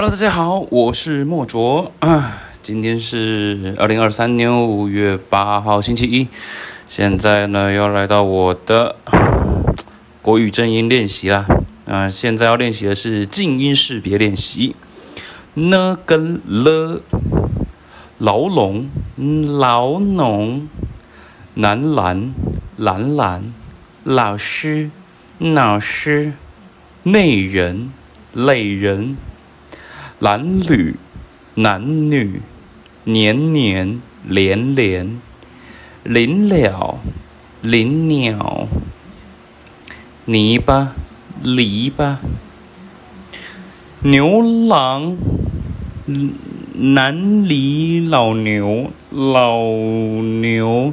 Hello，大家好，我是莫卓啊。今天是二零二三年五月八号，星期一。现在呢，要来到我的国语正音练习啦。啊，现在要练习的是静音识别练习。呢跟了，牢笼，牢笼，男篮，蓝蓝，老师，老师，内人，累人。男女，男女，年年，连连，林了，林鸟，泥巴，篱笆，牛郎，南里老牛，老牛，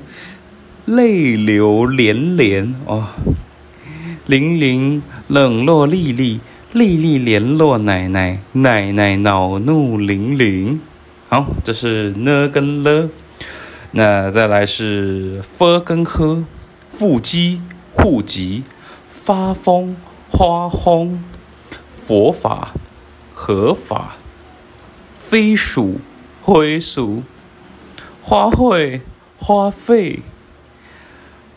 泪流连连。哦，零零冷落丽丽。丽丽联络奶奶，奶奶恼怒玲玲。好，这是呢跟了。那再来是 f 跟 h，腹肌、户籍、发疯、花轰、佛法、合法、飞鼠、灰鼠、花卉、花费、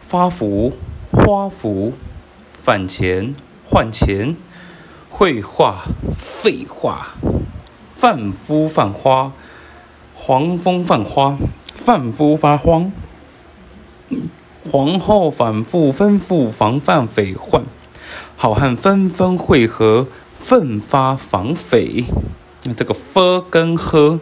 发福、花福、返钱、换钱。绘画，废话，贩夫犯花，黄蜂犯花，贩夫发慌，皇后反复吩咐防范匪患，好汉纷纷会合，奋发防匪。那这个 f 跟 h。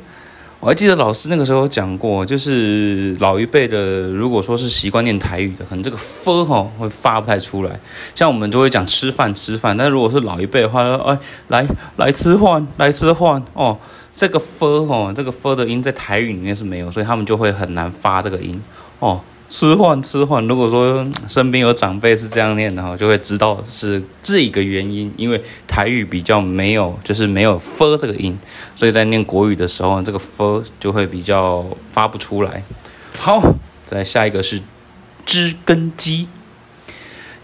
我还记得老师那个时候讲过，就是老一辈的，如果说是习惯念台语的，可能这个 “f” 哈会发不太出来。像我们就会讲吃饭吃饭，但如果是老一辈的话，哎，来来吃饭来吃饭哦，这个 “f” 哈，这个 “f” 的音在台语里面是没有，所以他们就会很难发这个音哦。吃饭吃饭，如果说身边有长辈是这样念的话，就会知道是这个原因。因为台语比较没有，就是没有 “f” 这个音，所以在念国语的时候，这个 “f” 就会比较发不出来。好，再下一个是知根基，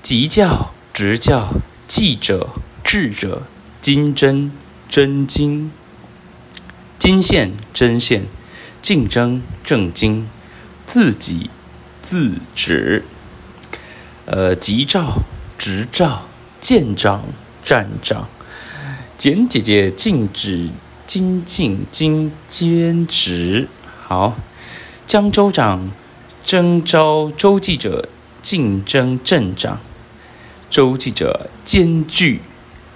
急教、直教、记者、智者、金针、真金、金线、针线、竞争、正经、自己。自指，呃，急照、执照、舰长、站长、简姐姐、禁止、精进、精兼职。好，江州长征召周记者，竞争镇长，周记者兼具。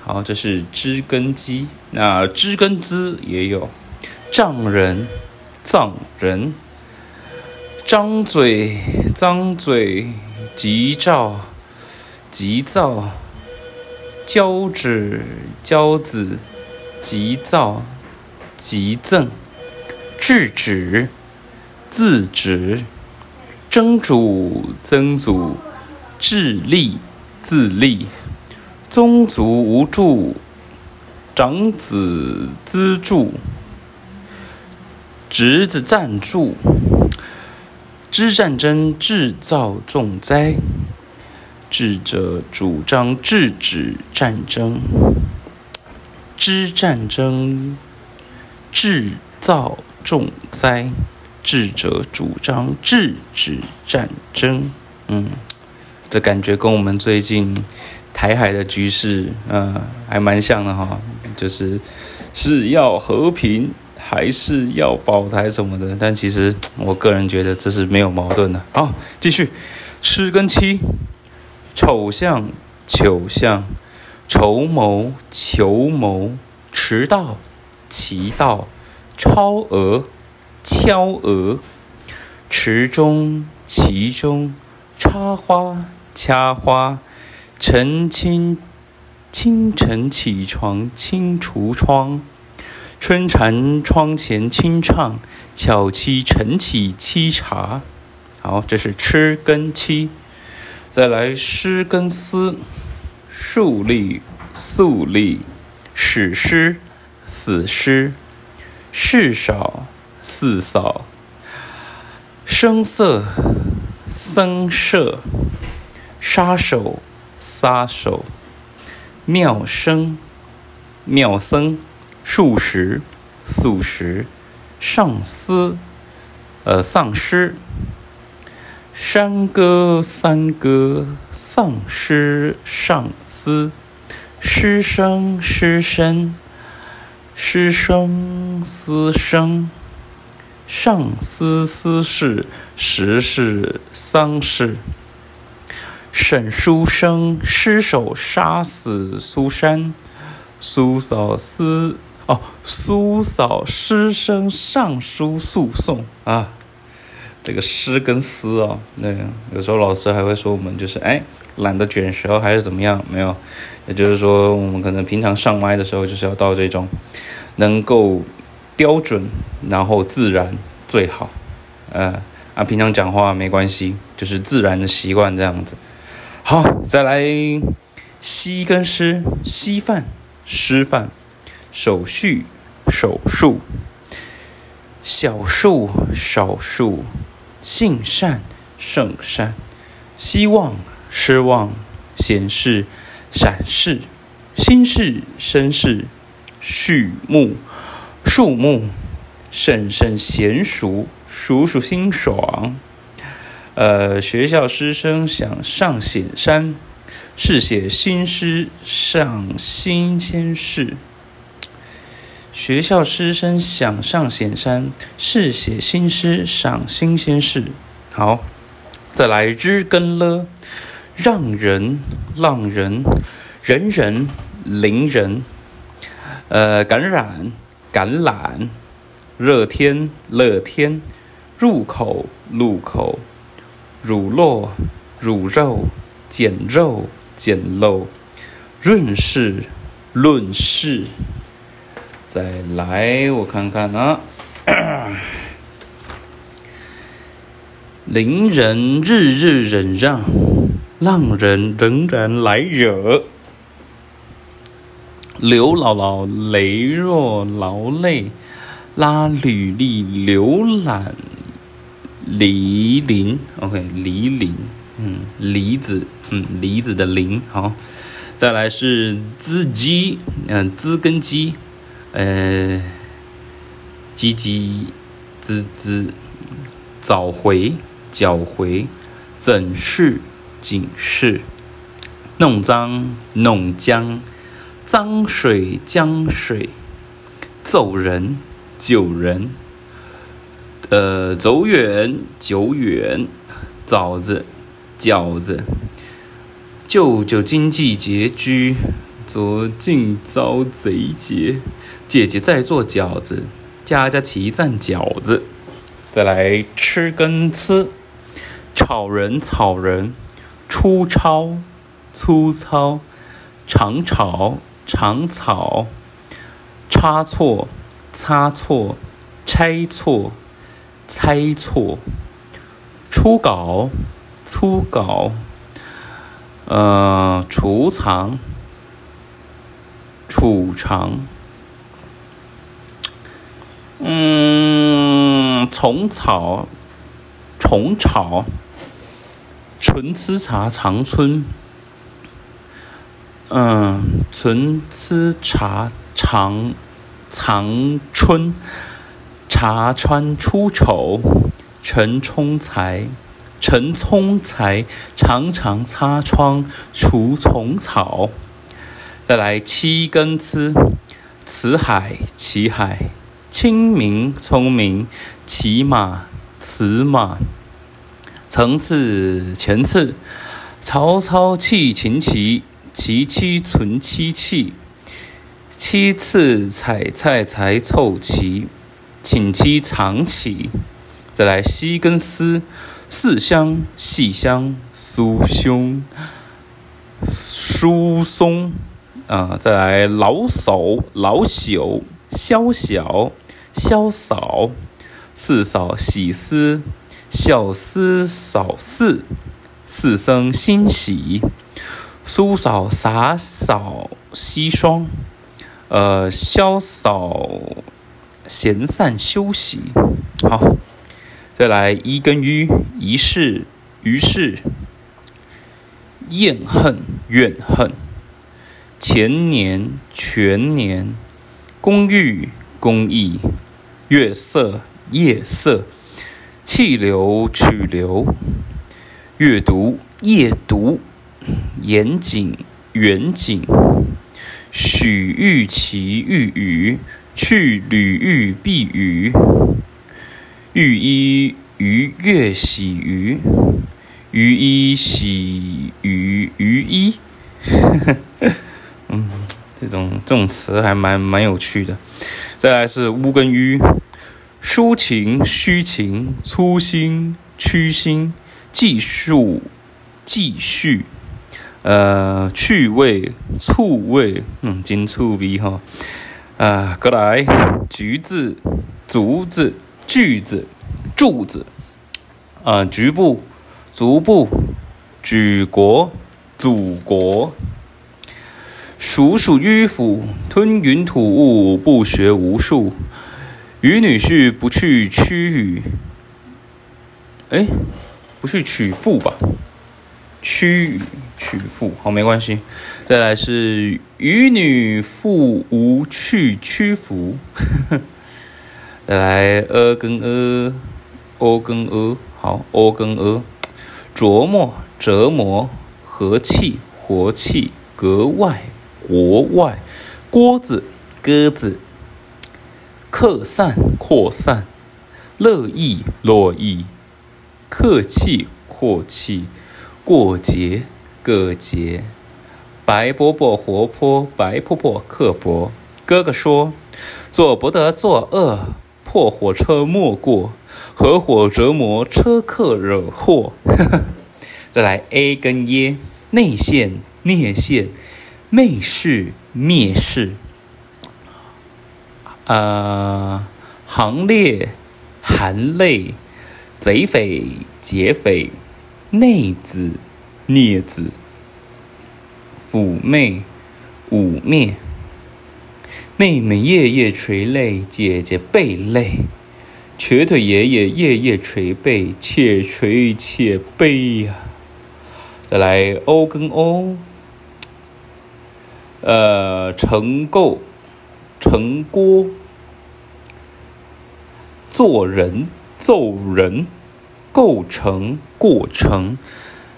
好，这是知根基。那知根资也有，丈人、藏人。张嘴，张嘴，急躁，急躁，交趾，交子，急躁，急赠，制止，自止，曾祖，曾祖，自立，自立，宗族无助，长子资助，侄子赞助。知战争制造重灾，智者主张制止战争。知战争制造重灾，智者主张制止战争。嗯，这感觉跟我们最近台海的局势，嗯，还蛮像的哈，就是是要和平。还是要保台什么的，但其实我个人觉得这是没有矛盾的。好，继续，吃跟七，丑相、糗相、筹谋、求谋、迟到、其到、超额、敲额、池中、其中、插花、掐花、晨清、清晨起床、清橱窗。春蝉窗前轻唱，巧妻晨起沏茶。好，这是吃跟七。再来诗跟思，树立、肃立、史诗、死诗、事少、四扫、声色、僧舍、杀手、杀手、妙生、妙僧。数十，素食，上司，呃，丧尸。山歌三歌，丧尸上司，师生师生，师生师生，上司司事，实事丧事。沈书生失手杀死苏珊，苏嫂司哦，苏嫂师生上书诉讼啊。这个师跟师哦，那有时候老师还会说我们就是哎懒得卷舌还是怎么样？没有，也就是说我们可能平常上麦的时候就是要到这种能够标准然后自然最好，呃啊平常讲话没关系，就是自然的习惯这样子。好，再来西跟诗，稀饭师范手续手术小数少数。性善圣善，希望失望，显示闪示，心事身事，畜牧树木，甚甚娴熟，数数心爽。呃，学校师生想上显山，是写新诗上新鲜事。学校师生想上显山，是写新诗赏新鲜事。好，再来日跟了，让人浪人，人人邻人，呃，感染感染，热天乐天，入口入口，乳酪乳肉，减肉减肉，润饰论饰。再来，我看看啊。邻人日日忍让，浪人仍然来惹。刘姥姥羸弱劳累，拉履历浏览梨林。OK，梨林，嗯，梨子，嗯，梨子的梨。好，再来是资鸡，嗯，资跟鸡。呃，唧唧滋滋，早回脚回，怎是警示？弄脏弄僵，脏水江水，揍人救人。呃，走远久远，枣子饺子，舅舅经济拮据，左近遭贼劫。姐姐在做饺子，家家齐赞饺子。再来吃跟吃，炒人草人，粗糙粗糙，长草长草，差错差错，猜错猜错，初稿粗稿，呃，储藏储藏。嗯，虫草，虫草，纯吃茶长春。嗯，纯吃茶长长春，茶川出丑，陈冲才，陈冲才，常常擦窗除虫草。再来七根刺，辞海，齐海。清明聪明，骑马辞马，层次前次，曹操弃秦齐，齐妻存妻气，七次采菜才凑齐，请妻常起。再来西跟丝，四香细香酥胸疏松啊，再来老叟老朽宵小。潇扫，四扫喜思，小思扫四，四生欣喜，苏扫洒扫西霜，呃，潇扫闲散休息。好，再来一跟于一世于是，厌恨怨恨，前年全年。公寓公益，月色夜色，气流去流，阅读夜读，严谨远景，许玉其玉语，去履玉避雨，玉衣鱼月喜鱼，鱼衣喜鱼鱼衣。嗯，这种这种词还蛮蛮有趣的。再来是乌跟鱼，抒情虚情，粗心屈心，技术继续，呃，趣味醋味，嗯，金醋鼻哈。啊，过来，橘子、竹子、锯子、柱子，啊，局部、足部、举国、祖国。鼠鼠迂腐，吞云吐雾，不学无术。与女婿不去屈语，哎，不去娶妇吧？屈语娶妇，好，没关系。再来是与女妇无去屈服。再来呃跟呃，哦跟呃，好，哦跟呃，琢磨折磨，和气活气，格外。国外，锅子，鸽子，客散，扩散，乐意，乐意，客气，阔气，过节，过节，白伯伯活泼，白婆婆刻薄。哥哥说：“做不得作恶，破火车莫过，合伙折磨车客惹祸。” 再来 A 跟 E，内线，内线。媚视、蔑视，呃，行列、含泪、贼匪、劫匪、内子、孽子、妩媚、妩媚，妹妹夜夜垂泪，姐姐背泪，瘸腿爷爷夜夜捶背，且捶且悲呀。再来 O 跟 O。呃，成构、成锅、做人、揍人、构成、过程，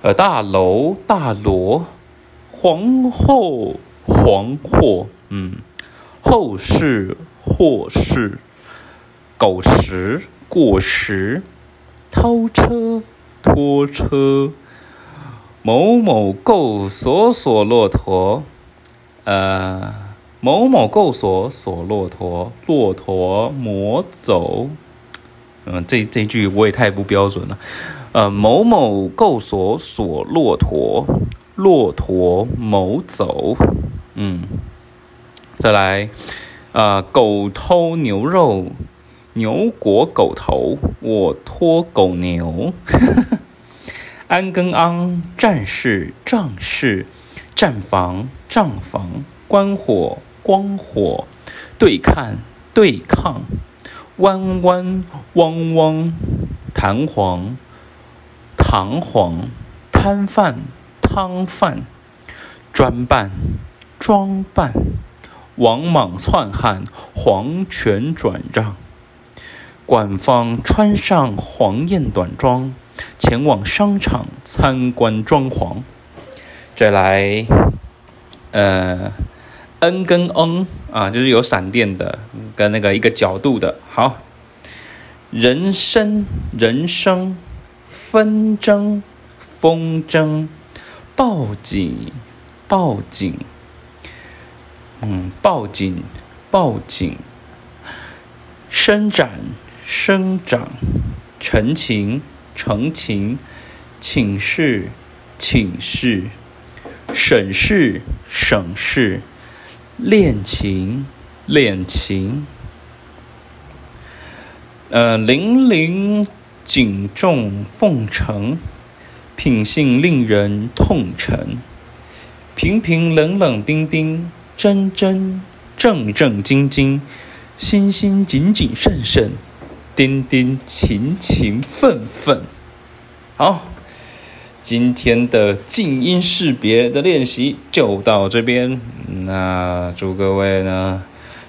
呃，大楼、大罗、皇后、黄祸，嗯，后事、祸事、狗食、过时、偷车、拖车、某某购索索骆驼。呃，某某购锁锁骆驼，骆驼磨走。嗯，这这句我也太不标准了。呃，某某购锁锁骆驼，骆驼某走。嗯，再来，呃，狗偷牛肉，牛裹狗头，我拖狗牛。安跟安，战士仗势。战房、帐房、关火、光火、对看、对抗、弯弯、汪汪、弹簧、弹簧、摊贩、汤饭、专办、装扮、王莽篡汉、皇权转让。管方穿上黄艳短装，前往商场参观装潢。再来，呃，n 跟 n 啊，就是有闪电的，跟那个一个角度的。好，人生，人生，纷争，风筝，报警，报警，嗯，报警，报警，伸展，生长，陈情，澄情，请示，请示。省事省事恋情恋情。呃零零警重奉承品性令人痛陈。平平冷冷冰冰真真正正经经心心谨谨慎慎丁丁勤勤奋奋。好今天的静音识别的练习就到这边，那祝各位呢，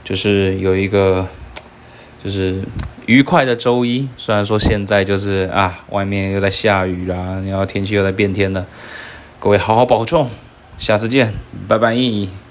就是有一个就是愉快的周一。虽然说现在就是啊，外面又在下雨啦，然后天气又在变天了。各位好好保重，下次见，拜拜。